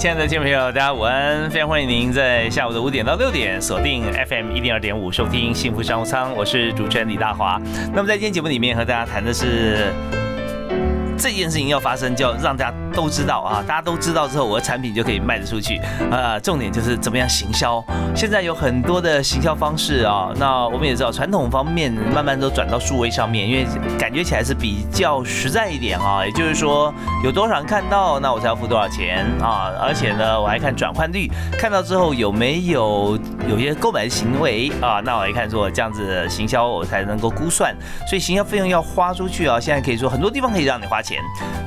亲爱的听众朋友，大家午安！非常欢迎您在下午的五点到六点锁定 FM 一零二点五收听幸福商务舱，我是主持人李大华。那么在今天节目里面和大家谈的是这件事情要发生，就要让大家都知道啊，大家都知道之后，我的产品就可以卖得出去。呃，重点就是怎么样行销。现在有很多的行销方式啊，那我们也知道传统方面慢慢都转到数位上面，因为感觉起来是比较实在一点啊。也就是说，有多少人看到，那我才要付多少钱啊。而且呢，我还看转换率，看到之后有没有有些购买的行为啊，那我还看说这样子行销我才能够估算。所以行销费用要花出去啊，现在可以说很多地方可以让你花钱，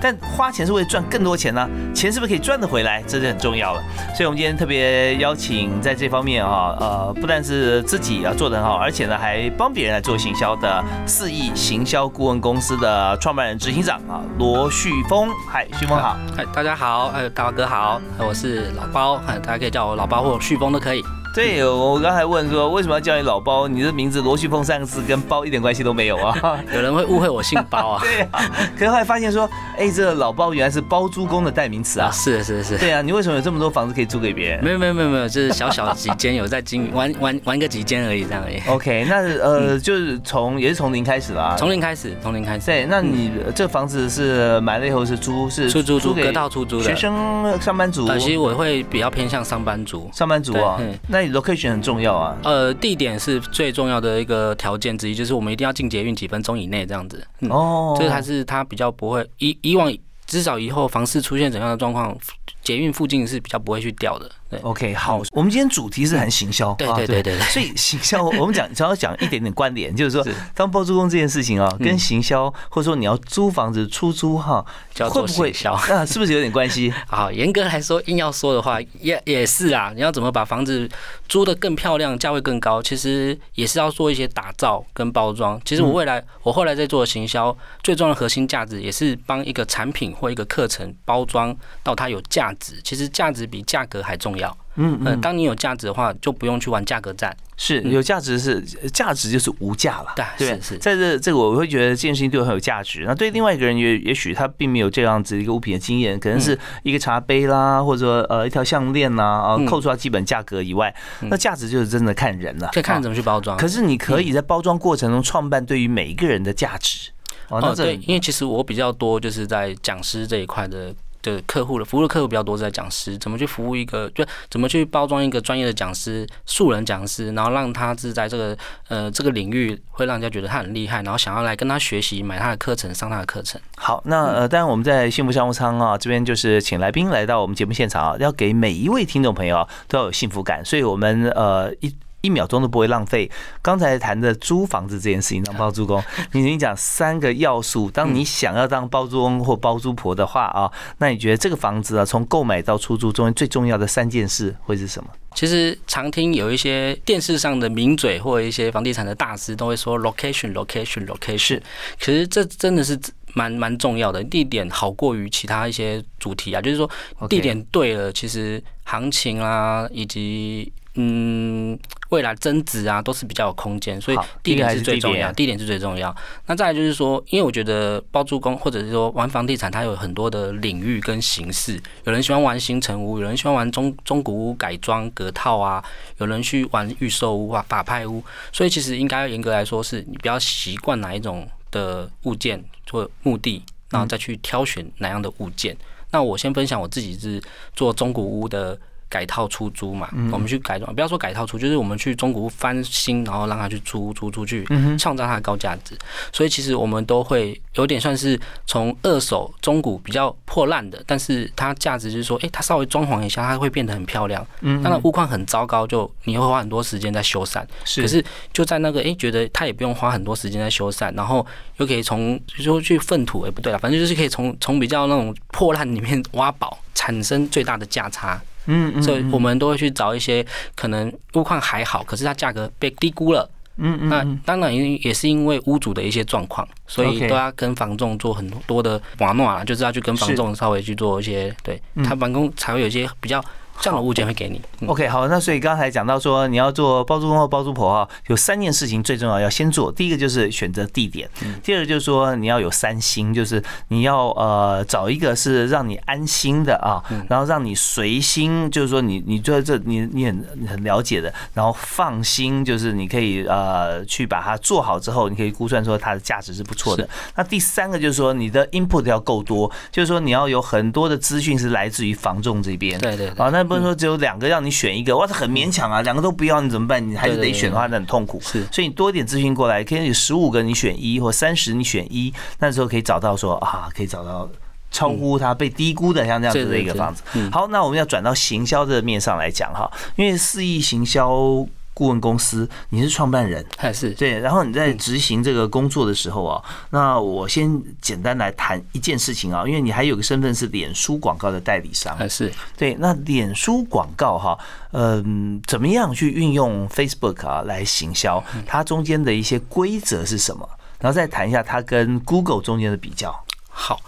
但花钱是为了赚更多钱呢？钱是不是可以赚得回来？这是很重要了。所以我们今天特别邀请在这方面啊，呃，不但是自己啊做得很好，而且呢还帮别人来做行销的四亿行销顾问公司的创办人、执行长啊，罗旭峰。嗨，旭峰好。嗨，大家好，哎，大哥好，我是老包，哎，大家可以叫我老包或旭峰都可以。对，我刚才问说为什么要叫你老包？你的名字罗旭峰三个字跟包一点关系都没有啊？有人会误会我姓包啊？对啊，可是后来发现说，哎，这个老包原来是包租公的代名词啊！是是是。对啊，你为什么有这么多房子可以租给别人？没有没有没有没有，就是小小几间有在经营，玩玩玩个几间而已，这样而已。OK，那呃，就是从也是从零开始啦。从零开始，从零开始。对，那你这房子是买了以后是租是出租租给隔套出租的学生、上班族？呃，其实我会比较偏向上班族。上班族啊对嗯，那你 location 很重要啊。呃，地点是最重要的一个条件之一，就是我们一定要进捷运几分钟以内这样子。嗯，哦，这个还是它比较不会以以往至少以后房市出现怎样的状况，捷运附近是比较不会去掉的。对 OK，好，我们今天主题是谈行销，对啊对对所以行销 我们讲只要讲一点点关联，就是说是当包租公这件事情啊，嗯跟行销或者说你要租房子出租哈，叫做会不会行销啊？是不是有点关系？好，严格来说，硬要说的话，也也是啊。你要怎么把房子租的更漂亮，价位更高，其实也是要做一些打造跟包装。其实我未来，我后来在做行销，最重要的核心价值也是帮一个产品或一个课程包装到它有价值。其实价值比价格还重要。嗯嗯，当你有价值的话，就不用去玩价格战。是有价值是价值就是无价了，对对是是。在这这个我会觉得这件事情对我很有价值。那对另外一个人也也许他并没有这样子一个物品的经验，可能是一个茶杯啦，或者说呃一条项链啦啊，嗯。扣除它基本价格以外，那价值就是真的看人了，看啊。怎么去包装。可是你可以在包装过程中创办对于每一个人的价值。哦，对，因为其实我比较多就是在讲师这一块的的客户的服务的客户比较多，是在讲师怎么去服务一个，就怎么去包装一个专业的讲师、素人讲师，然后让他是在这个呃这个领域会让人家觉得他很厉害，然后想要来跟他学习，买他的课程，上他的课程。好，那呃，当然我们在幸福商务舱啊这边就是请来宾来到我们节目现场啊，要给每一位听众朋友都要有幸福感，所以我们呃一。一秒钟都不会浪费。刚才谈的租房子这件事情，当包租公，你你讲三个要素，当你想要当包租公或包租婆的话啊，那你觉得这个房子啊，从购买到出租中间最重要的三件事会是什么？其实常听有一些电视上的名嘴或一些房地产的大师都会说 location location location，可是这真的是蛮蛮重要的，地点好过于其他一些主题啊，就是说地点对了，其实行情啊以及嗯未来增值啊都是比较有空间，所以地点是最重要，点地点是最重要。那再来就是说，因为我觉得包租公或者是说玩房地产，它有很多的领域跟形式，有人喜欢玩新城屋，有人喜欢玩中中古屋改装隔套啊，有人去玩预售屋啊、法拍屋，所以其实应该严格来说，是你比较习惯哪一种的物件或目的，然后再去挑选哪样的物件。那我先分享我自己是做中古屋的改套出租嘛，我们去改装，不要说改套出，就是我们去中古屋翻新，然后让它去租租出去，创造它的高价值。所以其实我们都会有点算是从二手中古比较破烂的，但是它价值就是说，哎，它稍微装潢一下，它会变得很漂亮。嗯，当然物况很糟糕，就你会花很多时间在修缮。是，可是就在那个，哎，觉得它也不用花很多时间在修缮，然后又可以从就说去粪土，哎，不对了，反正就是可以从从比较那种破烂里面挖宝，产生最大的价差。嗯，所以我们都会去找一些可能屋况还好，可是它价格被低估了。嗯嗯，那当然也也是因为屋主的一些状况，所以都要跟房仲做很多的玩弄啊，就是要去跟房仲稍微去做一些，对他房东才会有一些比较。这样的物件会给你。OK，好，那所以刚才讲到说，你要做包租公或包租婆哈，有三件事情最重要要先做。第一个就是选择地点，第二个就是说你要有三心，就是你要呃找一个是让你安心的啊，然后让你随心，就是说你你觉得这你你很很了解的，然后放心，就是你可以呃去把它做好之后，你可以估算说它的价值是不错的。那第三个就是说你的 input 要够多，就是说你要有很多的资讯是来自于房仲这边。对对。好，那。不是说只有两个让你选一个，哇，这很勉强啊！两个都不要你怎么办？你还是得选的话，那很痛苦。是，所以你多一点资讯过来，可以有十五个你选一，或三十你选一，那时候可以找到说啊，可以找到超乎它被低估的像这样子的一个房子。好，那我们要转到行销的面上来讲哈，因为四亿行销。顾问公司，你是创办人还是对？然后你在执行这个工作的时候啊，那我先简单来谈一件事情啊，因为你还有个身份是脸书广告的代理商，还是对？那脸书广告哈，嗯，怎么样去运用 Facebook 啊来行销？它中间的一些规则是什么？然后再谈一下它跟 Google 中间的比较。好，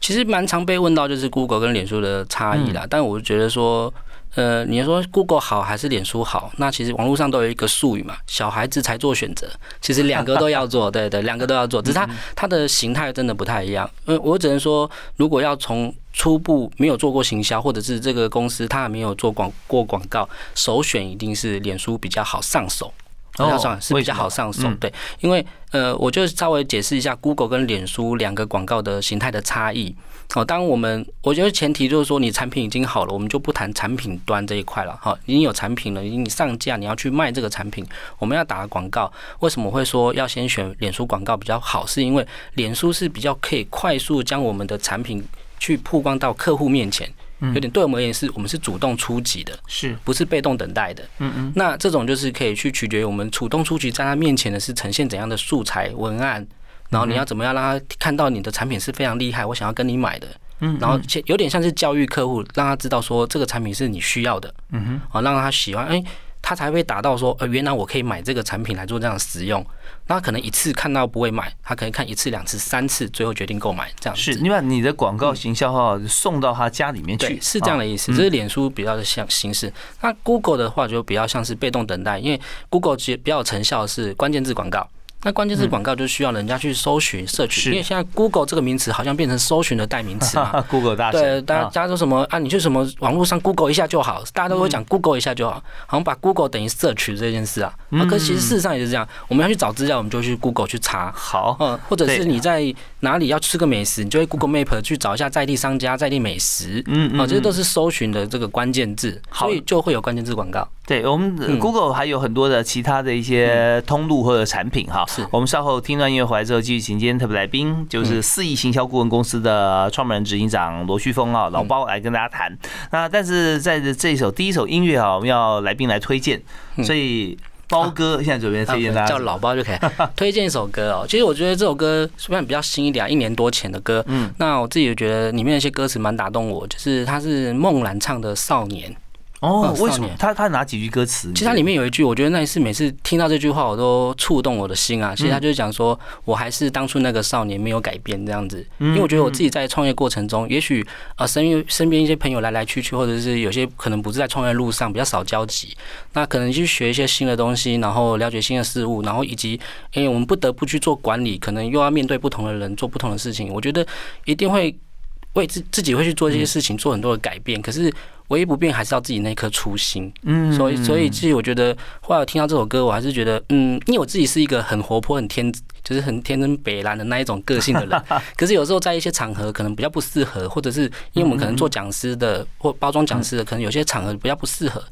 其实蛮常被问到就是 Google 跟脸书的差异啦，但我觉得说。呃，你说 Google 好还是脸书好？那其实网络上都有一个术语嘛，小孩子才做选择。其实两个都要做，对对，两个都要做，只是它它的形态真的不太一样。嗯，我只能说，如果要从初步没有做过行销，或者是这个公司它还没有做广过广告，首选一定是脸书比较好上手。哦，上是比较好上手，对，因为呃，我就稍微解释一下 Google 跟脸书两个广告的形态的差异。哦，当我们我觉得前提就是说你产品已经好了，我们就不谈产品端这一块了。哈，已经有产品了，已经上架，你要去卖这个产品，我们要打广告。为什么会说要先选脸书广告比较好？是因为脸书是比较可以快速将我们的产品去曝光到客户面前。有点对我们而言是，我们是主动出击的，是不是被动等待的？嗯嗯。那这种就是可以去取决于我们主动出击，在他面前的是呈现怎样的素材文案，然后你要怎么样让他看到你的产品是非常厉害，我想要跟你买的。嗯。然后有点像是教育客户，让他知道说这个产品是你需要的。嗯哼。啊，让他喜欢，哎。他才会达到说，呃，原来我可以买这个产品来做这样使用。那可能一次看到不会买，他可能看一次、两次、三次，最后决定购买这样子。是，你把你的广告行销号送到他家里面去，是这样的意思。这是脸书比较的像形式。那 Google 的话就比较像是被动等待，因为 Google 其实比较成效是关键字广告。那关键字广告就需要人家去搜寻、摄取，因为现在 Google 这个名词好像变成搜寻的代名词嘛。Google 大对，大家说什么啊？你去什么网络上 Google 一下就好，大家都会讲 Google 一下就好，好像把 Google 等于摄取这件事啊。啊，可其实事实上也是这样，我们要去找资料，我们就去 Google 去查。好，嗯，或者是你在哪里要吃个美食，你就会 Google Map 去找一下在地商家、在地美食。嗯嗯，啊，这些都是搜寻的这个关键字，所以就会有关键字广告。对我们 Google 还有很多的其他的一些通路或者产品哈。是，我们稍后听。听段音乐回来之后，继续请今天特别来宾，就是四亿行销顾问公司的创办人、执行长罗旭峰啊，老包来跟大家谈。那但是在这一首第一首音乐啊，我们要来宾来推荐，所以包哥现在准备推荐大家叫老包就可以 推荐一首歌哦。其实我觉得这首歌虽然比较新一点，一年多前的歌，嗯，那我自己也觉得里面一些歌词蛮打动我，就是他是梦兰唱的《少年》。哦，为什么他他哪几句歌词？其实它里面有一句，我觉得那一次每次听到这句话，我都触动我的心啊。其实他就是讲说，我还是当初那个少年，没有改变这样子。因为我觉得我自己在创业过程中，也许啊身边身边一些朋友来来去去，或者是有些可能不是在创业路上比较少交集，那可能去学一些新的东西，然后了解新的事物，然后以及因为我们不得不去做管理，可能又要面对不同的人，做不同的事情。我觉得一定会。为自自己会去做这些事情，做很多的改变，可是唯一不变还是要自己那颗初心。嗯所以，所以其实我觉得后来我听到这首歌，我还是觉得，嗯，因为我自己是一个很活泼、很天，就是很天真北蓝的那一种个性的人。可是有时候在一些场合可能比较不适合，或者是因为我们可能做讲师的或包装讲师的，可能有些场合比较不适合，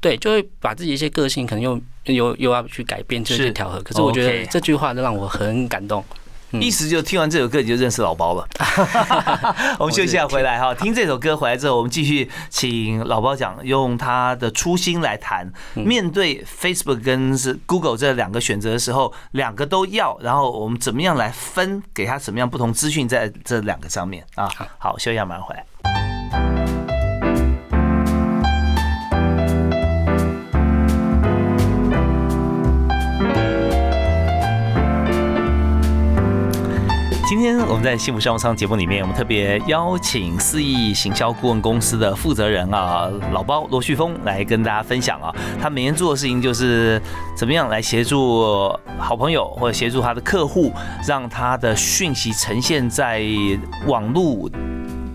对，就会把自己一些个性可能又又又要去改变，就是去调和。可是我觉得这句话让我很感动。嗯意思就听完这首歌你就认识老包了。我们休息一下回来哈，听这首歌回来之后，我们继续请老包讲，用他的初心来谈，面对 Facebook 跟是 Google 这两个选择的时候，两个都要，然后我们怎么样来分，给他什么样不同资讯在这两个上面啊？好，休息一下，马上回来。今天我们在幸福商务舱节目里面，我们特别邀请四亿行销顾问公司的负责人啊，老包罗旭峰来跟大家分享啊，他每天做的事情就是怎么样来协助好朋友或者协助他的客户，让他的讯息呈现在网络。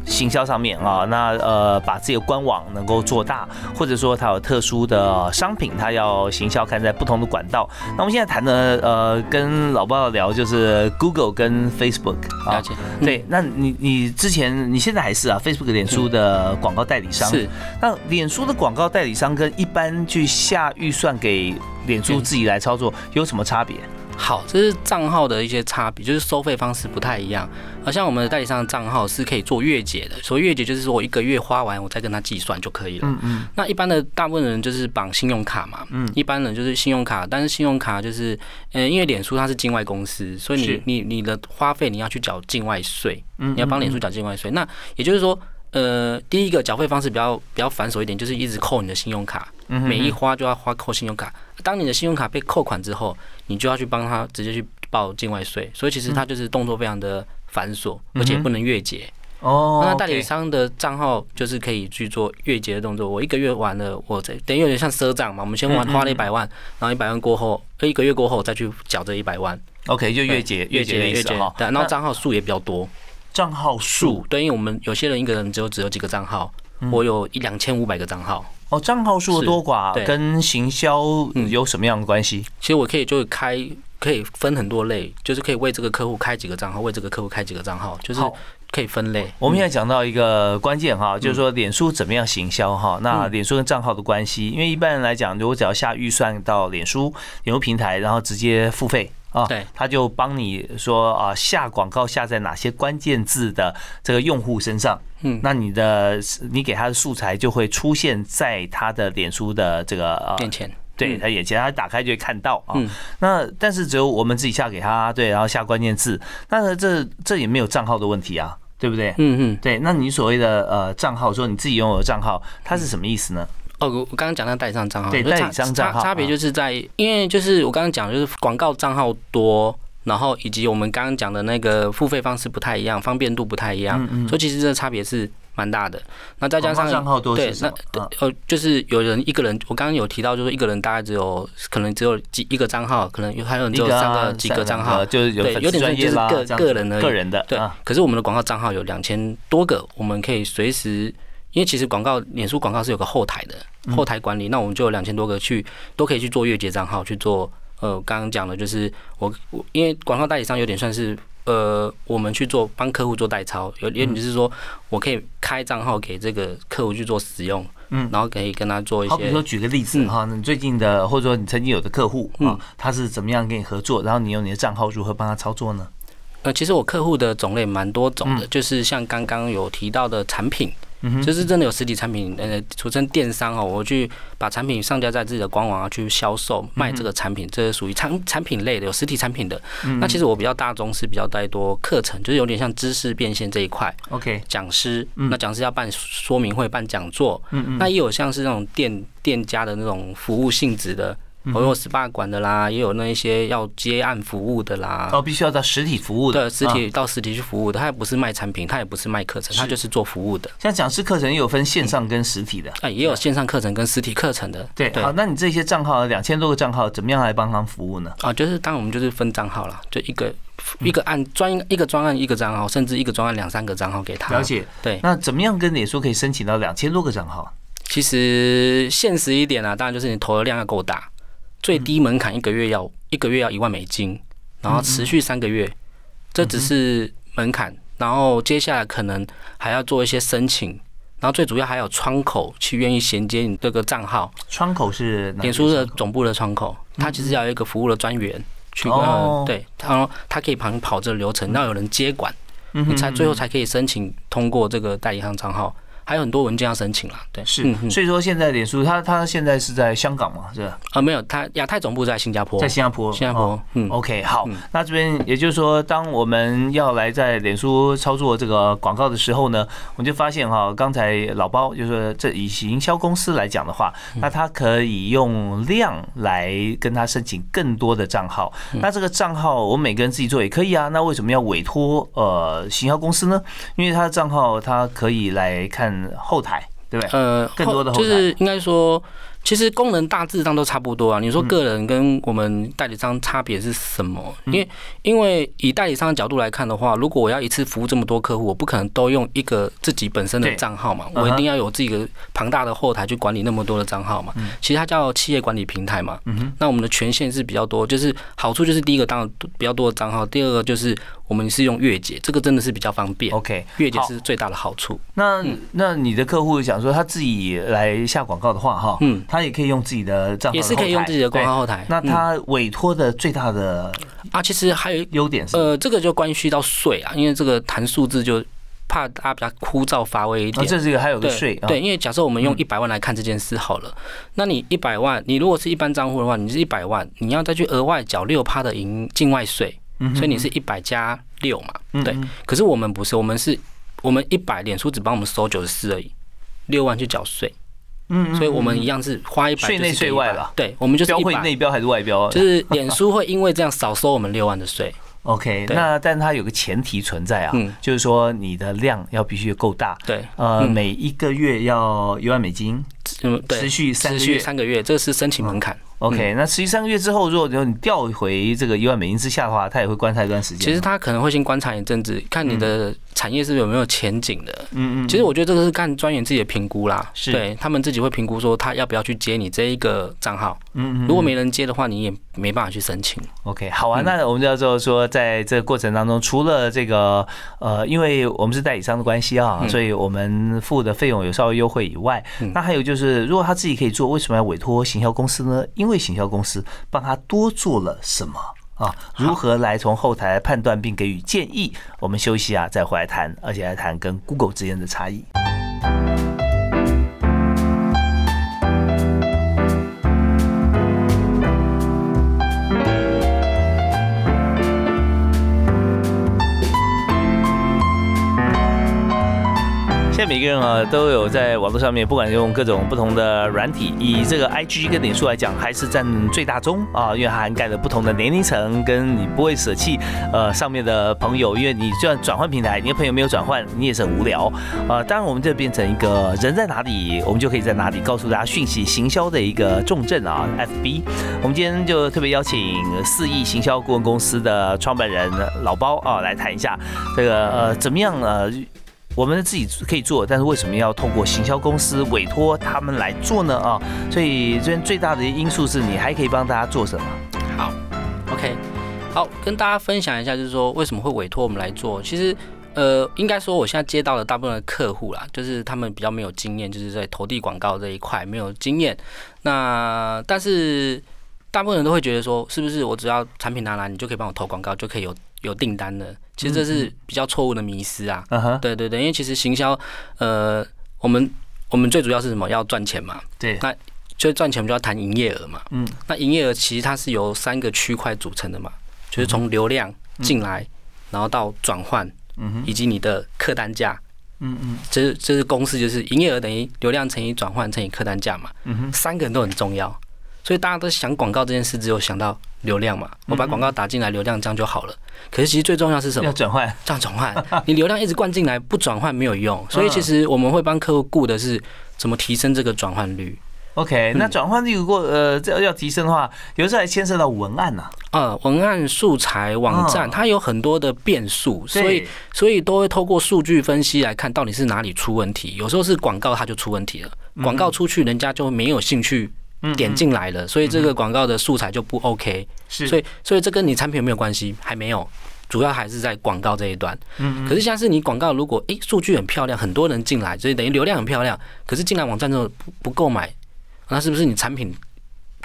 行销上面啊，那呃把自己的官网能够做大，或者说它有特殊的商品，它要行销看在不同的管道。那我们现在谈的呃跟老爸聊就是 Google 跟 Facebook 啊了，解，嗯。对，那你你之前你现在还是啊 Facebook 脸书的广告代理商，是。那脸书的广告代理商跟一般去下预算给脸书自己来操作有什么差别？好，这是账号的一些差别，就是收费方式不太一样。好像我们的代理商的账号是可以做月结的，所以月结就是说我一个月花完，我再跟他计算就可以了。嗯嗯那一般的大部分人就是绑信用卡嘛，嗯一般人就是信用卡，但是信用卡就是，呃，因为脸书它是境外公司，所以你你你的花费你要去缴境外税，嗯你要帮脸书缴境外税。那也就是说，呃，第一个缴费方式比较比较繁琐一点，就是一直扣你的信用卡，嗯每一花就要花扣信用卡。当你的信用卡被扣款之后，你就要去帮他直接去报境外税，所以其实他就是动作非常的繁琐，而且不能月结。哦，那代理商的账号就是可以去做月结的动作。我一个月完了，我这等于有点像赊账嘛。我们先花嗯嗯花了一百万，然后一百万过后，呃一个月过后再去缴这一百万。OK 就月结月结的意月结思哈，，对，然后账号数也比较多。账号数对，因为我们有些人一个人只有只有几个账号，嗯我有一两千五百个账号。哦，账号数的多寡跟行销嗯有什么样的关系？其实我可以就是开，可以分很多类，就是可以为这个客户开几个账号，为这个客户开几个账号，就是可以分类。我们现在讲到一个关键哈，就是说脸书怎么样行销哈。那嗯脸书跟账号的关系，因为一般人来讲，如果只要下预算到脸书脸书平台，然后直接付费啊，对他就帮你说啊下广告下在哪些关键字的这个用户身上，嗯那你的你给他的素材就会出现在他的脸书的这个呃面前，对嗯他眼前，他打开就会看到啊嗯。那但是只有我们自己下给他，对，然后下关键字，那这这也没有账号的问题啊，对不对？嗯嗯。对，那你所谓的呃账号，说你自己拥有的账号，它是什么意思呢？哦，我我刚刚讲那代理商账号，对代理商账号差差别啊就是在，因为就是我刚刚讲，就是广告账号多，然后以及我们刚刚讲的那个付费方式不太一样，方便度不太一样，嗯所以其实这个差别是蛮大的。那再加广告账上号多对是什么？啊呃，就是有人一个人，我刚刚有提到，就是一个人大概只有可能只有几一个账号，可能有还有人只有三个几个账号，就是有对有点像就是个个人的个人的对啊，可是我们的广告账号有两千多个，我们可以随时，因为其实广告脸书广告是有个后台的嗯后台管理，那我们就有两千多个去都可以去做月结账号去做。呃，刚刚讲的就是我我因为广告代理商有点算是呃，我们去做帮客户做代操，有有点就是说我可以开账号给这个客户去做使用，嗯然后可以跟他做一些好比说举个例子嗯哈，你最近的或者说你曾经有的客户啊嗯，他是怎么样跟你合作，然后你用你的账号如何帮他操作呢？呃，其实我客户的种类蛮多种的，嗯就是像刚刚有提到的产品，嗯就是真的有实体产品，呃，俗称电商哦，我去把产品上架在自己的官网啊，去销售卖这个产品，这是属于产产品类的，有实体产品的。嗯。那其实我比较大宗是比较带多课程，就是有点像知识变现这一块，OK，讲师，嗯。那讲师要办说明会、办讲座，那也有像是那种店店家的那种服务性质的。我有 SPA 馆的啦，也有那一些要接案服务的啦。哦，必须要到实体服务的，对，实体到实体去服务的，他也不是卖产品，他也不是卖课程，他就是做服务的。像讲师课程也有分线上跟实体的，啊，也有线上课程跟实体课程的。对，好，那你这些账号两千多个账号，怎么样来帮他们服务呢？啊，就是当我们就是分账号啦，就一个一个案专一个专案一个账号，甚至一个专案两三个账号给他。了解。对，那怎么样跟脸书可以申请到两千多个账号？其实现实一点啊，当然就是你投的量要够大，最低门槛一个月要一个月要一万美金，然后持续三个月，这只是门槛，然后接下来可能还要做一些申请，然后最主要还有窗口去愿意衔接你这个账号。窗口是脸书的总部的窗口，它其实要有一个服务的专员去，对，然后他可以旁跑这个流程，要有人接管，你才最后才可以申请通过这个代理商账号。还有很多文件要申请了，对，是，所以说现在脸书它它现在是在香港嘛，是吧？啊，没有，它亚太总部在新加坡，在新加坡，新加坡，嗯，OK，好，那这边也就是说，当我们要来在脸书操作这个广告的时候呢，我们就发现哈，刚才老包就是这以营销公司来讲的话，那它可以用量来跟他申请更多的账号，那这个账号我们每个人自己做也可以啊，那为什么要委托呃行销公司呢？因为他的账号他可以来看。后台对不对？呃，更多的就是应该说。其实功能大致上都差不多啊。你说个人跟我们代理商差别是什么？因为因为以代理商的角度来看的话，如果我要一次服务这么多客户，我不可能都用一个自己本身的账号嘛，我一定要有自己的庞大的后台去管理那么多的账号嘛。其实它叫企业管理平台嘛。嗯那我们的权限是比较多，就是好处就是第一个当然比较多的账号，第二个就是我们是用月结，这个真的是比较方便。OK，月结是最大的好处。那那你的客户想说他自己来下广告的话，哈，嗯。他也可以用自己的账号，也是可以用自己的广告后台。那他委托的最大的啊，其实还有优点是，呃，这个就关系到税啊，因为这个谈数字就怕大家比较枯燥乏味一点。这是一个还有个税，对，因为假设我们用一百万来看这件事好了，那你一百万，你如果是一般账户的话，你是一百万，你要再去额外缴六趴的营境外税，所以你是一百加六嘛，对。可是我们不是，我们是我们一百，脸书只帮我们收九十四而已，六万去缴税。嗯，所以我们一样是花一百，税内税外了。对，我们就是标会内标还是外标？就是 脸书会因为这样少收我们六万的税。OK，那但它有个前提存在啊，就是说你的量要必须够大。对，呃，每一个月要一万美金，嗯，持续三个月，三个月，这是申请门槛。OK，那实际三个月之后，如果你调回这个一万美金之下的话，他也会观察一段时间。其实他可能会先观察一阵子，看你的产业是有没有前景的。嗯嗯。其实我觉得这个是看专员自己的评估啦，是对他们自己会评估说他要不要去接你这一个账号。嗯嗯。如果没人接的话，你也没办法去申请。OK，好啊。那我们就要说说，在这个过程当中，除了这个呃，因为我们是代理商的关系啊，所以我们付的费用有稍微优惠以外，那还有就是，如果他自己可以做，为什么要委托行销公司呢？因为行销公司。帮他多做了什么啊？如何来从后台判断并给予建议？我们休息啊，再回来谈，而且来谈跟 Google 之间的差异。每个人啊都有在网络上面，不管用各种不同的软体，以这个 I G 跟脸书来讲，还是占最大宗啊，因为涵盖了不同的年龄层，跟你不会舍弃呃上面的朋友，因为你就算转换平台，你的朋友没有转换，你也是很无聊啊。当然，我们这变成一个人在哪里，我们就可以在哪里告诉大家讯息行销的一个重镇啊，F B。我们今天就特别邀请四亿行销顾问公司的创办人老包啊来谈一下这个呃怎么样呃。我们自己可以做，但是为什么要透过行销公司委托他们来做呢？啊，所以这边最大的因素是你还可以帮大家做什么？好，OK，好，跟大家分享一下，就是说为什么会委托我们来做。其实，呃，应该说我现在接到的大部分的客户啦，就是他们比较没有经验，就是在投递广告这一块没有经验。那但是大部分人都会觉得说，是不是我只要产品拿来，你就可以帮我投广告，就可以有。有订单的，其实这是比较错误的迷思啊。对对对，因为其实行销，呃，我们我们最主要是什么？要赚钱嘛。对。那就赚钱，我们就要谈营业额嘛。嗯。那营业额其实它是由三个区块组成的嘛，就是从流量进来，然后到转换，嗯以及你的客单价。嗯嗯。这是这是公式，就是营业额等于流量乘以转换乘以客单价嘛。嗯哼。三个人都很重要。所以大家都想广告这件事，只有想到流量嘛，我把广告打进来，流量这样就好了。可是其实最重要是什么？要转换，这样转换，你流量一直灌进来，不转换没有用。所以其实我们会帮客户顾的是怎么提升这个转换率。OK，那转换率如果呃这要提升的话，有时候还牵涉到文案呐、呃，文案素材、网站，嗯它有很多的变数，所以所以都会透过数据分析来看到底是哪里出问题。有时候是广告它就出问题了，广告出去人家就没有兴趣点进来了，所以这个广告的素材就不 OK。是，所以所以这跟你产品有没有关系？还没有。主要还是在广告这一端，嗯可是像是你广告，如果诶数据很漂亮，很多人进来，所以等于流量很漂亮，可是进来网站之后不不购买，那是不是你产品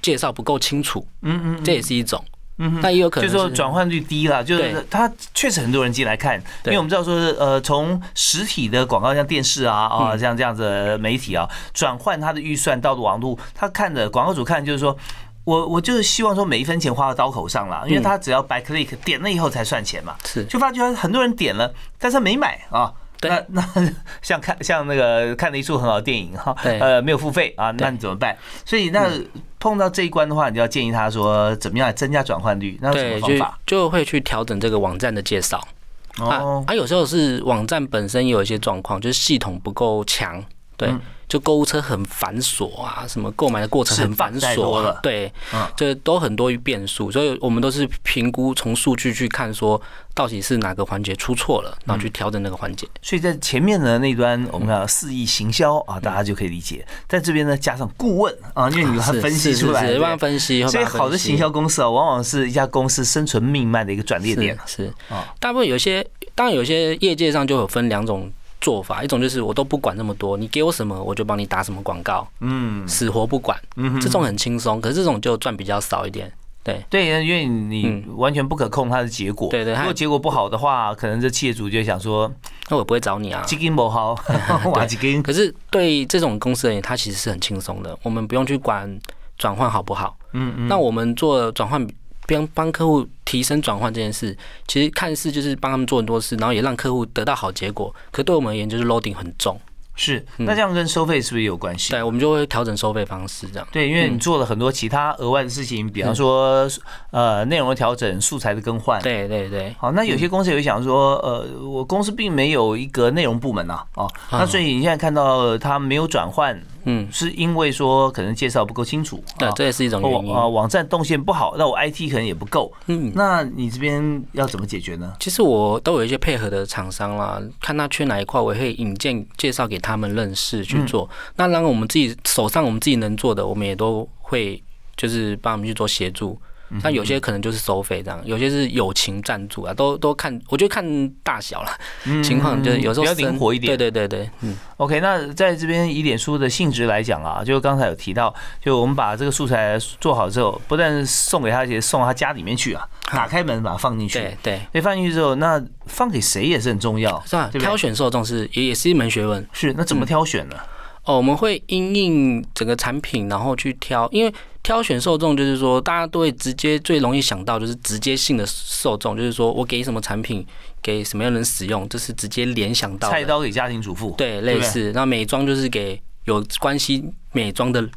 介绍不够清楚？嗯嗯，这也是一种。嗯哼。那也有可就能就是说转换率低了，就是对它确实很多人进来看，因为我们知道说，呃，从实体的广告像电视啊啊，嗯。像这样子的媒体啊，转换它的预算到网络，他看的广告主看就是说。我我就是希望说每一分钱花到刀口上了，因为嗯。他只要 by click 点了以后才算钱嘛，是。就发觉很多人点了，但是他没买啊。对那 那像看像那个看了一出很好的电影哈，对呃，没有付费啊，那你怎么办？所以那碰到这一关的话，你就要建议他说怎么样增加转换率？那有什么方法？就会去调整这个网站的介绍。啊哦，啊，有时候是网站本身也有一些状况，就是系统不够强，对嗯，就购物车很繁琐啊，什么购买的过程很繁琐多了，啊对嗯，这都很多于变数，所以我们都是评估从数据去看说到底是哪个环节出错了，然后去调整那个环节。所以在前面的那端，我们要肆意行销啊，大家就可以理解。在这边呢，加上顾问啊，因为你要是分析出来，是是对帮他分析，会所以好的行销公司啊，往往是一家公司生存命脉的一个转捩点。是是。啊，大部分有些，当然有些业界上就有分两种做法，一种就是我都不管那么多，你给我什么我就帮你打什么广告，嗯死活不管，嗯这种很轻松，可是这种就赚比较少一点。对对，因为你完全不可控它的结果。对对如果结果不好的话，可能这企业主就想说，那我也不会找你啊。基金不好，哇，基金可是对这种公司而言，它其实是很轻松的，我们不用去管转换好不好。嗯嗯，那我们做转换，帮帮客户提升转换这件事，其实看似就是帮他们做很多事，然后也让客户得到好结果。可对我们而言，就是 loading 很重，是。那这样跟收费是不是有关系？对，我们就会调整收费方式这样。对，因为你做了很多其他额外的事情，比方说呃内容的调整、素材的更换。对对对，好，那有些公司也会想说，呃，我公司并没有一个内容部门呐，哦，那所以你现在看到它没有转换，嗯，是因为说可能介绍不够清楚，对啊，这也是一种原因。啊网站动线不好，那我 IT 可能也不够，嗯，那你这边要怎么解决呢？其实我都有一些配合的厂商啦，看他缺哪一块，我也会引荐介绍给他们认识去做。那然后我们自己手上我们自己能做的，我们也都会就是帮我们去做协助。那有些可能就是收费这样，有些是友情赞助啊，都都看，我觉得看大小了，情况就是有时候嗯比较灵活一点对对对对，嗯，OK，那在这边以脸书的性质来讲啊，就刚才有提到，就我们把这个素材做好之后，不但送给他，也送到他家里面去啊，打开门把它放进去。对对，对，放进去之后，那放给谁也是很重要，是吧？挑选受众是也也是一门学问。是，那怎么挑选呢？哦，我们会因应整个产品，然后去挑，因为挑选受众就是说，大家都会直接最容易想到就是直接性的受众，就是说我给什么产品给什么样的人使用，这是直接联想到菜刀给家庭主妇，对类似。那美妆就是给有关系美妆的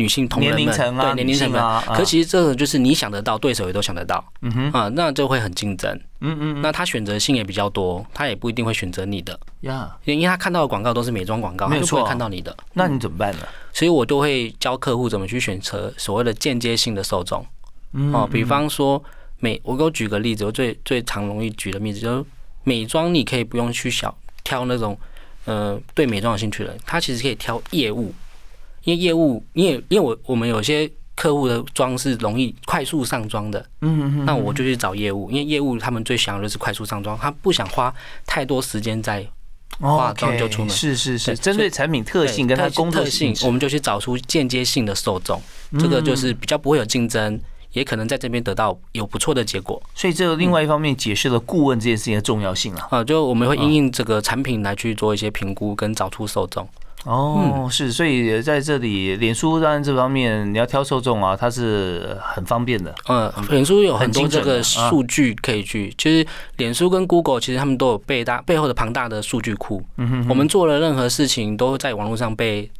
女性同仁年们，龄层啊，对年龄层啊，啊可其实这个就是你想得到，对手也都想得到。嗯哼，啊，那就会很竞争。嗯嗯那他选择性也比较多，他也不一定会选择你的，呀，因为他看到的广告都是美妆广告，他就不会错看到你的。那你怎么办呢？所以我都会教客户怎么去选择所谓的间接性的受众。嗯哦，比方说美，我给我举个例子，我最最常容易举的例子就是美妆，你可以不用去小挑那种呃对美妆有兴趣的人，他其实可以挑业务，因为业务，因为因为我我们有些客户的妆是容易快速上妆的，嗯那我就去找业务，因为业务他们最想要的是快速上妆，他不想花太多时间在化妆就出门是是是，对针对产品特性跟他对工作特性我们就去找出间接性的受众，这个就是比较不会有竞争，也可能在这边得到有不错的结果所以这个另外一方面解释了顾问这件事情的重要性啊。啊。就我们会因应这个产品来去做一些评估跟找出受众。哦，是，所以在这里，脸书当然这方面你要挑受众啊，它是很方便的。嗯，脸书有很多这个数据可以去，其实脸书跟 Google 其实他们都有背大背后的庞大的数据库。嗯哼我们做了任何事情都在网络上被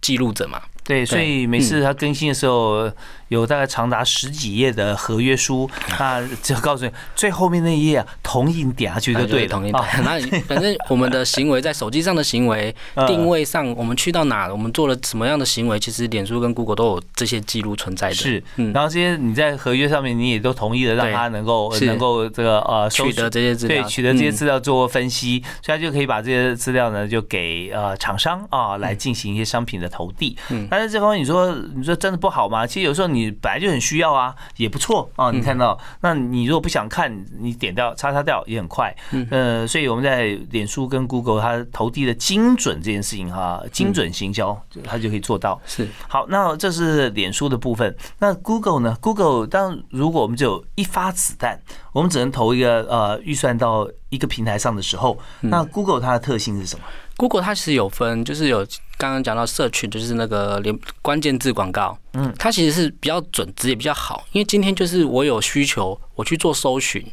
记录着嘛。对，所以每次它更新的时候，有大概长达十几页的合约书，那就告诉你最后面那一页啊，同意点下去就对了。同意点，那 反正我们的行为在手机上的行为 定位上，我们去到哪，我们做了什么样的行为，其实脸书跟 Google 都有这些记录存在的。是，然后这些你在合约上面你也都同意了，让他能够能够这个呃取得这些资料，对，取得这些资料做分析，所以他就可以把这些资料呢就给呃厂商啊来进行一些商品的投递。嗯，但是这方面你说你说真的不好吗？其实有时候你本来就很需要啊，也不错啊。你看到，那你如果不想看，你点掉叉叉掉也很快。嗯，呃，所以我们在脸书跟 Google 它投递的精准这件事情哈，精准行销，它就可以做到。是好，那这是脸书的部分。那 Google 呢？Google 当如果我们只有一发子弹，我们只能投一个呃预算到一个平台上的时候，那 Google 它的特性是什么？Google 它其实有分，就是有刚刚讲到社群，就是那个连关键字广告，嗯，它其实是比较准，值也比较好。因为今天就是我有需求，我去做搜寻。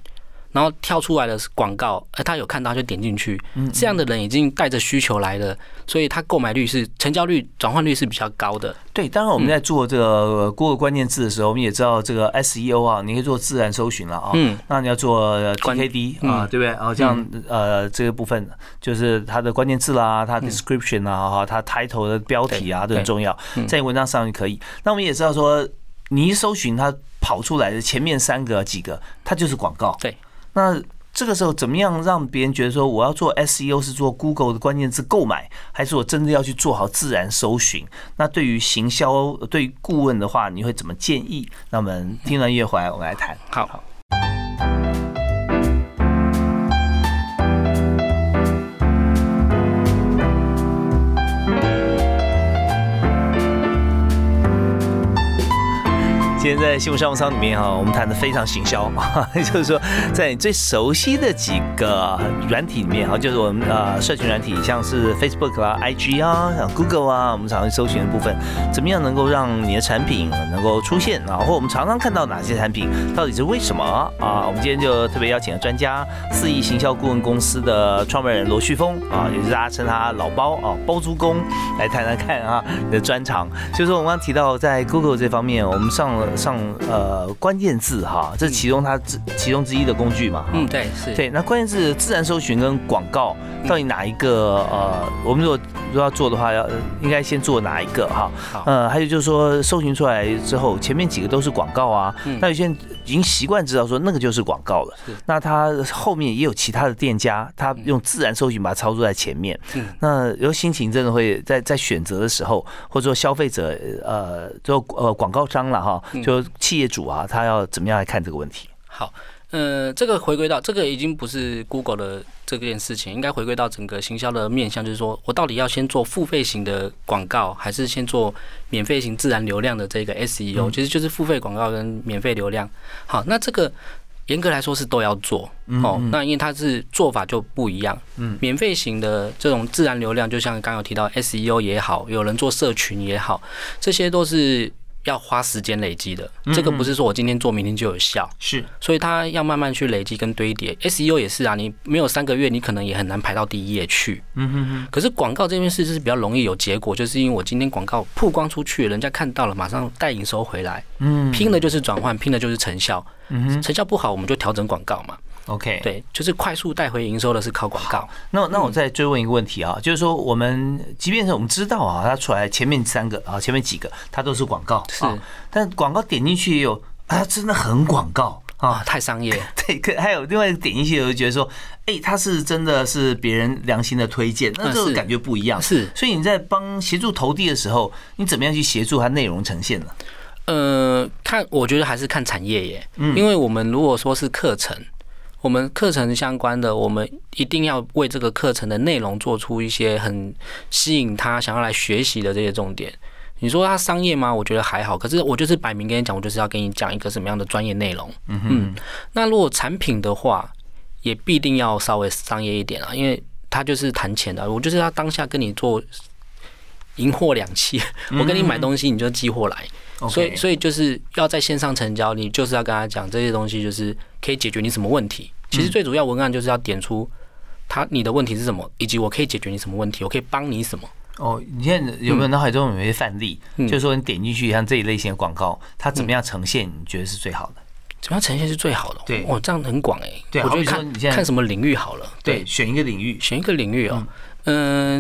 然后跳出来的广告，呃，他有看到就点进去，这样的人已经带着需求来了，所以他购买率是成交率、转换率是比较高的。对，当然我们在做这个 Google 关键字的时候，我们也知道这个 SEO 啊，你可以做自然搜寻了啊，嗯，那你要做 TKD 啊，对不对？然后这样呃，这个部分就是它的关键字啦，它 description 啊，哈，它 title 的标题啊都很重要，在文章上就可以。那我们也知道说，你一搜寻它跑出来的前面三个几个，它就是广告。对。那这个时候怎么样让别人觉得说我要做 SEO 是做 Google 的关键字购买，还是我真的要去做好自然搜寻？那对于行销对于顾问的话，你会怎么建议？那我们听完音乐回来，我们来谈。好。今天在新闻商务舱里面哈，我们谈的非常行销，就是说在你最熟悉的几个软体里面哈，就是我们呃社群软体，像是 Facebook 啊、IG 啊、像 Google 啊，我们常常搜寻的部分，怎么样能够让你的产品能够出现啊？或我们常常看到哪些产品，到底是为什么啊？我们今天就特别邀请了专家，四亿行销顾问公司的创办人罗旭峰啊，也是大家称他老包啊，包租公，来谈谈看啊你的专长。就是说我们刚提到在 Google 这方面，我们上了。上呃关键字哈，这是其中它之其中之一的工具嘛？嗯，对，是。对，那关键字自然搜寻跟广告，到底哪一个呃，我们如果如果要做的话，要应该先做哪一个哈？呃，还有就是说，搜寻出来之后，前面几个都是广告啊，那有些人已经习惯知道说那个就是广告了。那他后面也有其他的店家，他用自然搜寻把它操作在前面。嗯。那有心情真的会在在选择的时候，或者说消费者呃，就呃广告商了哈。就企业主啊，他要怎么样来看这个问题？好，呃，这个回归到这个已经不是 Google 的这件事情，应该回归到整个行销的面向，就是说我到底要先做付费型的广告，还是先做免费型自然流量的这个 SEO？其实就是付费广告跟免费流量。好，那这个严格来说是都要做哦。那因为它是做法就不一样。嗯，免费型的这种自然流量，就像刚刚有提到 SEO 也好，有人做社群也好，这些都是。要花时间累积的，这个不是说我今天做明天就有效，是，所以它要慢慢去累积跟堆叠。SEO 也是啊，你没有三个月，你可能也很难排到第一页去。嗯哼哼。可是广告这件事就是比较容易有结果，就是因为我今天广告曝光出去，人家看到了，马上带营收回来。嗯。拼的就是转换，拼的就是成效。嗯哼。成效不好，我们就调整广告嘛。OK，对，就是快速带回营收的是靠广告。那那我再追问一个问题啊，就是说我们即便是我们知道啊，它出来前面三个啊，前面几个它都是广告，是，但广告点进去也有啊，真的很广告啊，太商业。对，可还有另外一个点进去，我就觉得说，哎，它是真的是别人良心的推荐，那这个感觉不一样。是，所以你在帮协助投递的时候，你怎么样去协助它内容呈现呢？呃，看，我觉得还是看产业耶，嗯，因为我们如果说是课程。我们课程相关的，我们一定要为这个课程的内容做出一些很吸引他想要来学习的这些重点。你说他商业吗？我觉得还好。可是我就是摆明跟你讲，我就是要跟你讲一个什么样的专业内容。嗯哼。那如果产品的话，也必定要稍微商业一点啊，因为他就是谈钱的。我就是要当下跟你做银货两讫，我跟你买东西，你就寄货来。所以，所以就是要在线上成交，你就是要跟他讲这些东西，就是可以解决你什么问题。其实最主要文案就是要点出他你的问题是什么，以及我可以解决你什么问题，我可以帮你什么。哦，你现在有没有脑海中有一些范例？嗯就是说你点进去像这一类型的广告，它怎么样呈现？你觉得是最好的？怎么样呈现是最好的？对哦，这样很广哎。对我觉得看你现在看什么领域好了。对，，选一个领域，选一个领域哦。嗯，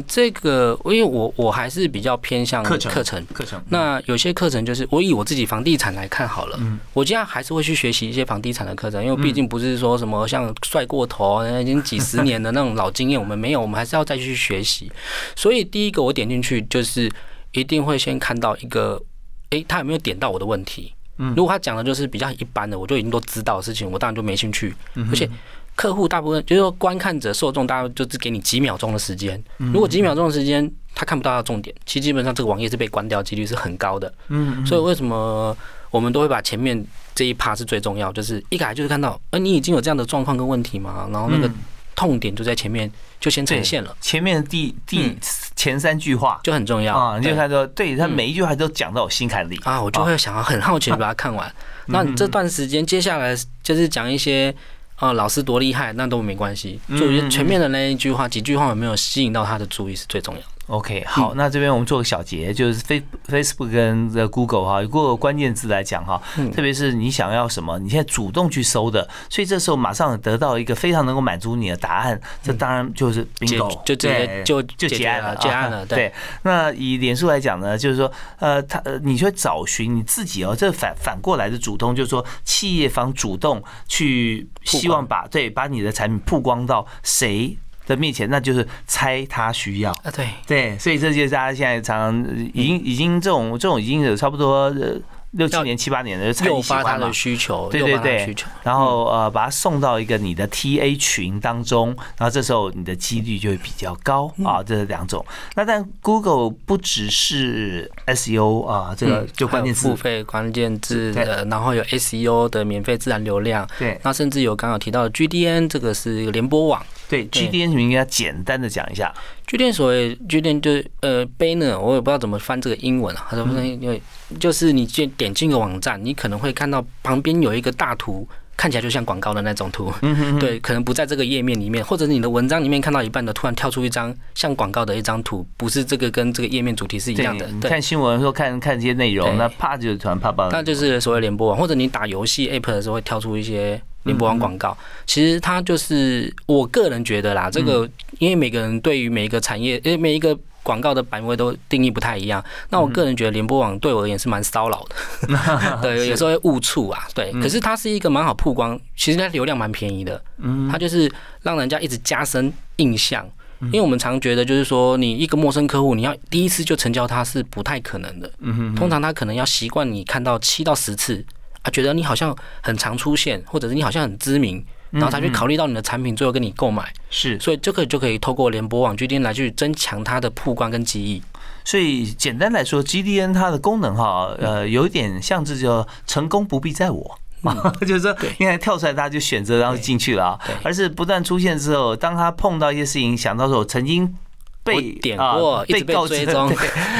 这个因为我我还是比较偏向课程课程。课程。那有些课程就是我以我自己房地产来看好了，嗯我这样还是会去学习一些房地产的课程，因为毕竟不是说什么像帅过头，已经几十年的那种老经验，我们没有，我们还是要再去学习。所以第一个我点进去就是一定会先看到一个，诶，他有没有点到我的问题？嗯如果他讲的就是比较一般的，我就已经都知道的事情，我当然就没兴趣。嗯而且客户大部分就是说观看者受众，大概就只给你几秒钟的时间。嗯如果几秒钟的时间他看不到他的重点，其实基本上这个网页是被关掉，几率是很高的。嗯，所以为什么我们都会把前面这一趴是最重要，就是一来就是看到，呃，你已经有这样的状况跟问题嘛，然后那个嗯痛点就在前面就先呈现了，前面的第第嗯前三句话就很重要啊，你就对看到，对他每一句话都讲到我心坎里。啊，我就会想要很好奇地把它看完。那你这段时间接下来就是讲一些。啊，老师多厉害，那都没关系。就前面的那一句话、几句话有没有吸引到他的注意是最重要的。OK，好，那这边我们做个小结，就是 Face Facebook 跟这 Google 哈，有个关键字来讲哈，特别是你想要什么，你现在主动去搜的，所以这时候马上得到一个非常能够满足你的答案，这当然就是解 bingo，就直接就就结案了，结案了对，那以脸书来讲呢，就是说，呃，他呃，你去找寻你自己哦，这反反过来的主动，就是说，企业方主动去希望把对把你的产品曝光到谁的面前，那就是猜他需要。啊，对，对，所以这就是大家现在常常已经已经这种这种已经有差不多呃六七年七八年的，猜诱发他的。需求，对对对需求。然后呃，把它送到一个你的 TA 群当中，然后这时候你的几率就会比较高嗯啊。这是两种。那但 Google 不只是 SEO 啊，这个嗯就关键字付，费关键字对的，然后有 SEO 的免费自然流量，对那甚至有刚刚提到的 GDN，这个是联播网。对 GDN 你们应该简单的讲一下。GDN 所谓 GDN 就是呃 banner，我也不知道怎么翻这个英文啊，它说因为就是你点点进一个网站，你可能会看到旁边有一个大图。看起来就像广告的那种图，嗯 对，可能不在这个页面里面，或者是你的文章里面看到一半的，突然跳出一张像广告的一张图，不是这个跟这个页面主题是一样的。对，，你，看新闻说看看这些内容，那啪就突然啪啪，那就是所谓联播网，或者你打游戏 app 的时候会跳出一些联播网广告。其实它就是我个人觉得啦，这个因为每个人对于每一个产业，因为每一个广告的版位都定义不太一样。那我个人觉得联播网对我而言是蛮骚扰的，对，有时候会误触啊，对。可是它是一个蛮好曝光，其实它流量蛮便宜的，它就是让人家一直加深印象。因为我们常觉得，就是说，你一个陌生客户，你要第一次就成交他是不太可能的。通常他可能要习惯你看到七到十次啊，觉得你好像很常出现，或者是你好像很知名，然后他去考虑到你的产品，最后跟你购买。是，所以这个就可以透过联播网 GDN 来去增强它的曝光跟记忆。所以简单来说，GDN 它的功能哈，呃，有一点像这叫成功不必在我。就是说，因为跳出来，大家就选择然后进去了啊，而是不断出现之后，当他碰到一些事情，想到说我曾经被点啊过被告知追踪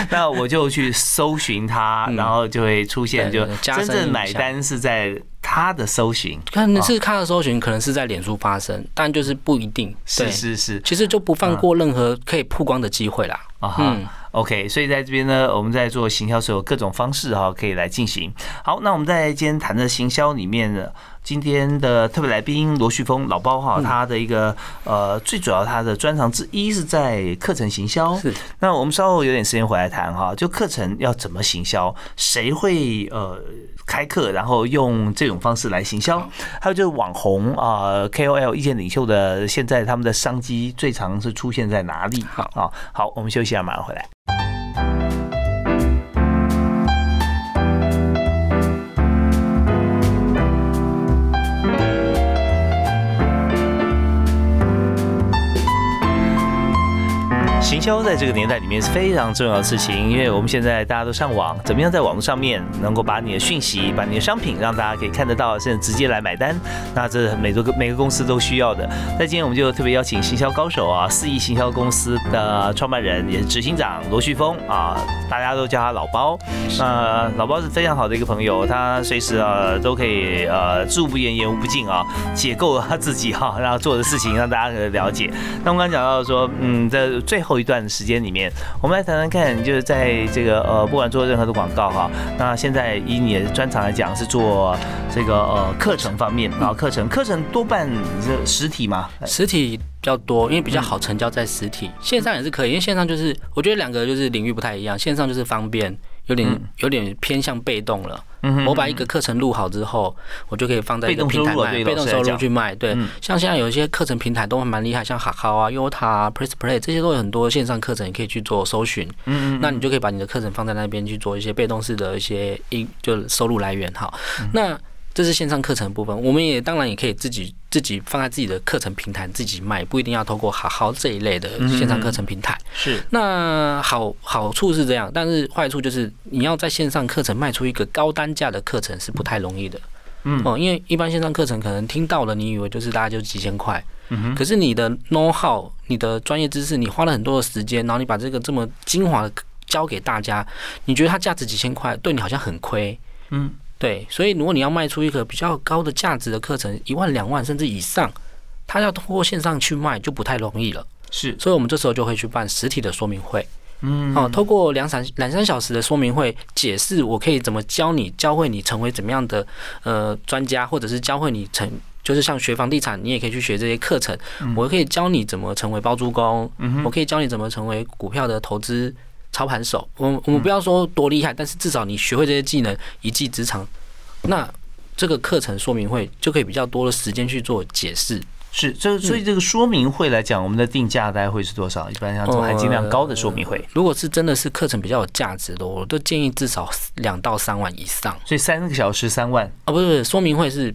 那我就去搜寻它，嗯然后就会出现，就真正买单是在他的搜寻，可能是它的搜寻可能是在脸书发生，但就是不一定。是对，是是其实就不放过任何可以曝光的机会啦。啊哈嗯。OK，所以在这边呢，我们在做行销时候有各种方式哈，可以来进行。好，那我们在今天谈的行销里面呢，今天的特别来宾罗旭峰老包哈，他的一个呃最主要他的专长之一是在课程行销。是，那我们稍后有点时间回来谈哈，就课程要怎么行销，谁会呃开课，然后用这种方式来行销，还有就是网红啊、KOL 意见领袖的，现在他们的商机最常是出现在哪里？好啊，好，我们休息一下，马上回来。行销在这个年代里面是非常重要的事情，因为我们现在大家都上网，怎么样在网络上面能够把你的讯息、把你的商品让大家可以看得到，甚至直接来买单，那这每个每个公司都需要的。那今天我们就特别邀请行销高手啊，四亿行销公司的创办人也是执行长罗旭峰啊，大家都叫他老包。那老包是非常好的一个朋友，他随时啊都可以呃知无不言，言无不尽啊，解构他自己哈、然后做的事情让大家可以了解。那我们刚刚讲到说，嗯，在最后一段时间里面，我们来谈谈看，就是在这个呃，不管做任何的广告哈，那现在以你的专长来讲，是做这个呃课程方面，然后课程课程多半是实体嘛，实体比较多，因为比较好成交在实体，线上也是可以，因为线上就是我觉得两个就是领域不太一样，线上就是方便。有点有点偏向被动了。我把一个课程录好之后，我就可以放在一个平台卖，被动收入去卖。对，像现在有一些课程平台都蛮厉害，像哈考啊、Uta 啊、Press Play 这些都有很多线上课程，你可以去做搜寻。嗯嗯。那你就可以把你的课程放在那边去做一些被动式的一些一就收入来源。好，那。这是线上课程部分，我们也当然也可以自己自己放在自己的课程平台自己卖，不一定要透过好好这一类的线上课程平台。是，那好好处是这样，但是坏处就是你要在线上课程卖出一个高单价的课程是不太容易的。嗯，哦，因为一般线上课程可能听到了，你以为就是大家就几千块，嗯可是你的 know how，你的专业知识，你花了很多的时间，然后你把这个这么精华的教给大家，你觉得它价值几千块，对你好像很亏。嗯。对，所以如果你要卖出一个比较高的价值的课程，一万、两万甚至以上，他要通过线上去卖就不太容易了。是，所以我们这时候就会去办实体的说明会。嗯，哦，透过两三两三小时的说明会，解释我可以怎么教你，教会你成为怎么样的呃专家，或者是教会你成，就是像学房地产，你也可以去学这些课程。我可以教你怎么成为包租公，我可以教你怎么成为股票的投资。操盘手，我我们不要说多厉害，但是至少你学会这些技能，一技之长，那这个课程说明会就可以比较多的时间去做解释。是，这所以这个说明会来讲，我们的定价大概会是多少？一般像这种含金量高的说明会，如果是真的是课程比较有价值的，我都建议至少两到三万以上。所以三个小时三万啊，不是不是，说明会是。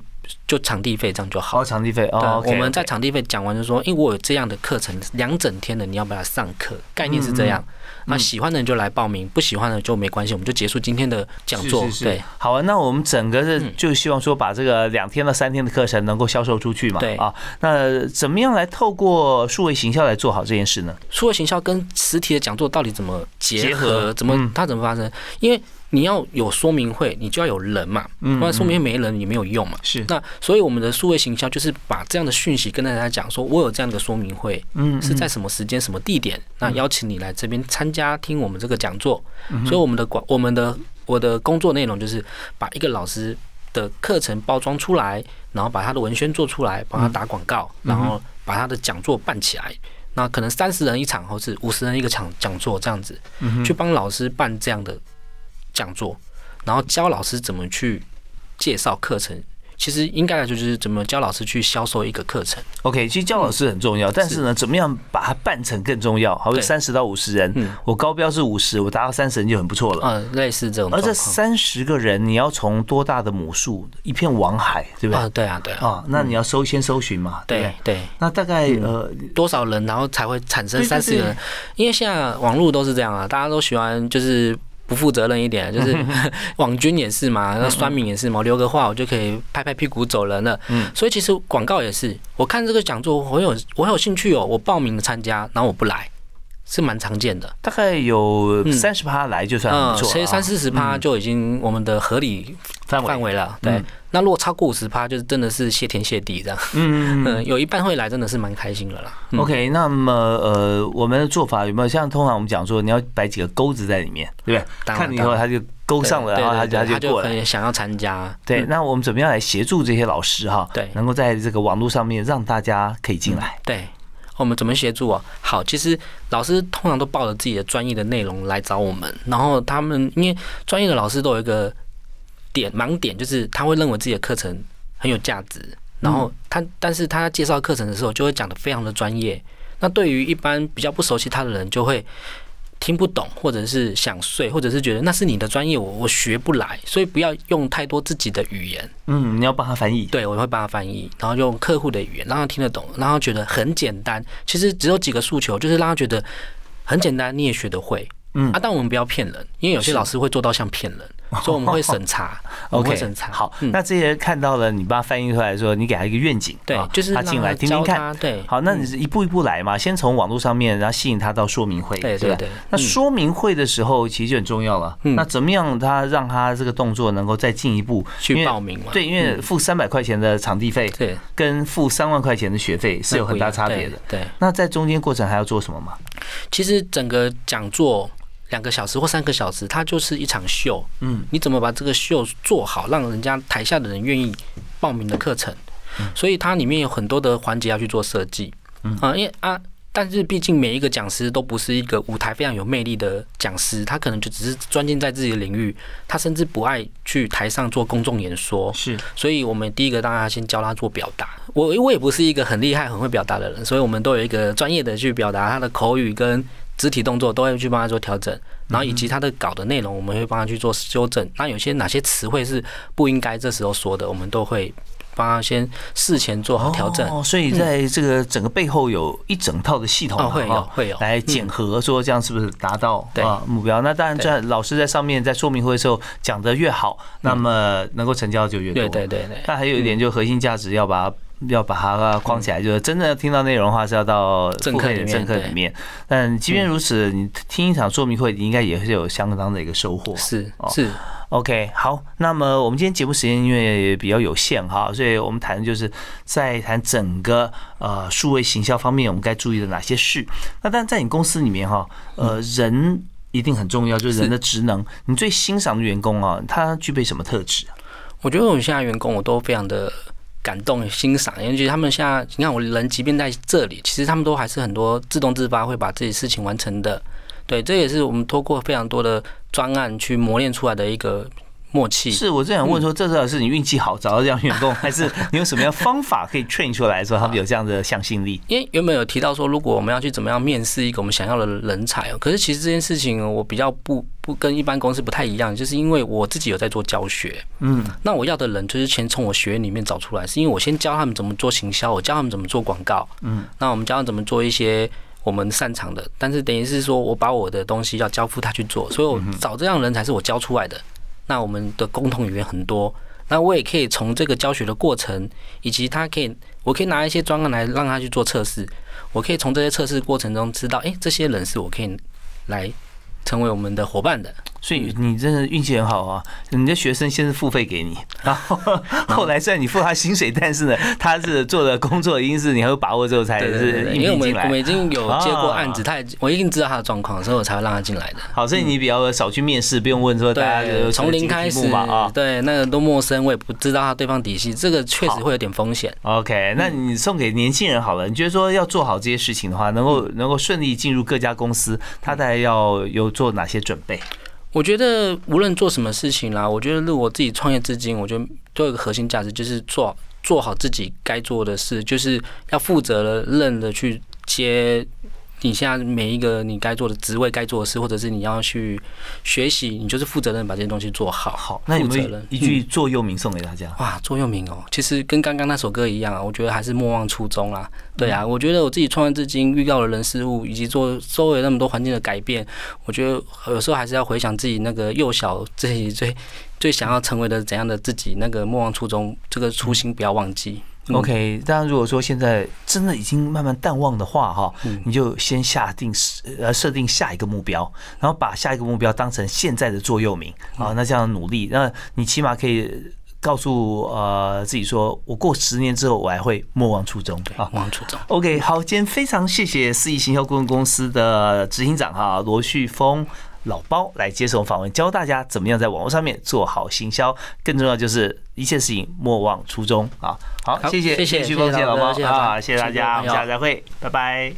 就场地费这样就好。哦，场地费哦。我们在场地费讲完就说，因为我有这样的课程，两整天的，你要不要上课？概念是这样。那喜欢的人就来报名，不喜欢的就没关系，我们就结束今天的讲座。对，好啊。那我们整个是就希望说，把这个两天到三天的课程能够销售出去嘛？对啊。那怎么样来透过数位行销来做好这件事呢？数位行销跟实体的讲座到底怎么结合？怎么它怎么发生？因为你要有说明会，你就要有人嘛，不然说明会没人也没有用嘛。是。那所以我们的数位行销就是把这样的讯息跟大家讲，说我有这样的说明会，嗯，是在什么时间、什么地点，那邀请你来这边参加听我们这个讲座。所以我们的广、我们的我的工作内容就是把一个老师的课程包装出来，然后把他的文宣做出来，帮他打广告，然后把他的讲座办起来。那可能三十人一场，或是五十人一个场讲座这样子，去帮老师办这样的。讲座，然后教老师怎么去介绍课程。其实应该来说就是怎么教老师去销售一个课程。OK，其实教老师很重要，但是呢，怎么样把它办成更重要？好比三十到五十人，我高标是五十，我达到三十人就很不错了。嗯，类似这种。而这三十个人，你要从多大的母数，一片网海，对不对？啊，对啊，对啊。那你要搜先搜寻嘛，对对。那大概呃多少人，然后才会产生三十个人？因为现在网络都是这样啊，大家都喜欢就是。不负责任一点，就是 网军也是嘛，那酸民也是嘛，留个话我就可以拍拍屁股走人了。嗯，所以其实广告也是，我看这个讲座我有我有兴趣哦，我报名参加，然后我不来。是蛮常见的，大概有三十趴来就算不错，其实三四十趴就已经我们的合理范围范围了。对，那如果超过五十趴，就是真的是谢天谢地这样。嗯嗯 有一半会来，真的是蛮开心的啦。OK，那么呃，我们的做法有没有像通常我们讲说，你要摆几个钩子在里面，对不对？看以后他就勾上了，然后他就他就过来想要参加。对，那我们怎么样来协助这些老师哈？对，能够在这个网络上面让大家可以进来。对。我们怎么协助啊？好，其实老师通常都抱着自己的专业的内容来找我们，然后他们因为专业的老师都有一个点盲点，就是他会认为自己的课程很有价值，然后他但是他介绍课程的时候就会讲的非常的专业，那对于一般比较不熟悉他的人就会。听不懂，或者是想睡，或者是觉得那是你的专业，我我学不来，所以不要用太多自己的语言。嗯，你要帮他翻译。对，我会帮他翻译，然后用客户的语言让他听得懂，让他觉得很简单。其实只有几个诉求，就是让他觉得很简单，你也学得会。嗯啊，但我们不要骗人，因为有些老师会做到像骗人。所以我们会审查，OK，审查。好，那这些看到了，你把它翻译出来，说你给他一个愿景，对，就是他进来听听看，对。好，那你是一步一步来嘛，先从网络上面，然后吸引他到说明会，对对对。那说明会的时候其实就很重要了，那怎么样他让他这个动作能够再进一步去报名嘛？对，因为付三百块钱的场地费，对，跟付三万块钱的学费是有很大差别的，对。那在中间过程还要做什么吗？其实整个讲座两个小时或三个小时，它就是一场秀。嗯，你怎么把这个秀做好，让人家台下的人愿意报名的课程？所以它里面有很多的环节要去做设计。嗯啊，因为啊。但是毕竟每一个讲师都不是一个舞台非常有魅力的讲师，他可能就只是专精在自己的领域，他甚至不爱去台上做公众演说。是，所以我们第一个当然先教他做表达。我我也不是一个很厉害、很会表达的人，所以我们都有一个专业的去表达他的口语跟肢体动作，都会去帮他做调整，然后以及他的稿的内容，我们会帮他去做修正。那有些哪些词汇是不应该这时候说的，我们都会。帮他先事前做好调整，哦，所以在这个整个背后有一整套的系统，会有会有来检核，说这样是不是达到啊目标？那当然，在老师在上面在说明会的时候讲的越好，那么能够成交就越多。对对对对。但还有一点，就核心价值要把要把它框起来，就是真正听到内容的话是要到正课里面。正课里面。但即便如此，你听一场说明会，你应该也是有相当的一个收获。是是。OK，好，那么我们今天节目时间因为比较有限哈，所以我们谈的就是在谈整个呃数位行销方面，我们该注意的哪些事。那但在你公司里面哈，呃，人一定很重要，就是人的职能。你最欣赏的员工啊，他具备什么特质？我觉得我们现在员工我都非常的感动、欣赏，因为他们现在你看我人即便在这里，其实他们都还是很多自动自发会把自己事情完成的。对，这也是我们通过非常多的专案去磨练出来的一个默契。是我正想问说，这到底是你运气好找到这样员工，还是 你有什么样方法可以 train 出来，说他们有这样的向心力？因为原本有提到说，如果我们要去怎么样面试一个我们想要的人才哦，可是其实这件事情我比较不不跟一般公司不太一样，就是因为我自己有在做教学，嗯，那我要的人就是先从我学院里面找出来，是因为我先教他们怎么做行销，我教他们怎么做广告，嗯，那我们教他们怎么做一些。我们擅长的，但是等于是说我把我的东西要交付他去做，所以我找这样人才是我教出来的。那我们的共同语言很多，那我也可以从这个教学的过程，以及他可以，我可以拿一些专案来让他去做测试，我可以从这些测试过程中知道，哎，这些人是我可以来成为我们的伙伴的。所以你真的运气很好啊！你的学生先是付费给你，然后后来虽然你付他薪水，但是呢，他是做的工作一定是你很有把握之后才是因为我们我们已经有接过案子，他我一定知道他的状况，所以我才会让他进来的。好，所以你比较少去面试，不用问说大家从零开始嘛啊，对，那个都陌生，我也不知道他对方底细，这个确实会有点风险。OK，那你送给年轻人好了，你觉得说要做好这些事情的话，能够能够顺利进入各家公司，他大概要有做哪些准备？我觉得无论做什么事情啦，我觉得如果自己创业至今，我觉得都有个核心价值，就是做做好自己该做的事，就是要负责任的去接。你现在每一个你该做的职位、该做的事，或者是你要去学习，你就是负责任把这些东西做好。好，那有没有一句座右铭送给大家？哇，座右铭哦，其实跟刚刚那首歌一样啊，我觉得还是莫忘初衷啦。对啊，我觉得我自己创业至今遇到的人事物，以及做周围那么多环境的改变，我觉得有时候还是要回想自己那个幼小自己最最想要成为的怎样的自己，那个莫忘初衷，这个初心不要忘记。OK，当然，如果说现在真的已经慢慢淡忘的话，哈，你就先下定呃设定下一个目标，然后把下一个目标当成现在的座右铭。啊，那这样努力，那你起码可以告诉呃自己说，我过十年之后我还会莫忘初衷。啊，莫忘初衷。OK，好，今天非常谢谢四亿行销顾问公司的执行长哈罗旭峰。老包来接受访问，教大家怎么样在网络上面做好行销。更重要就是一切事情莫忘初衷啊！好，谢谢谢谢谢谢老包啊，谢谢大家，我们下次再会，拜拜。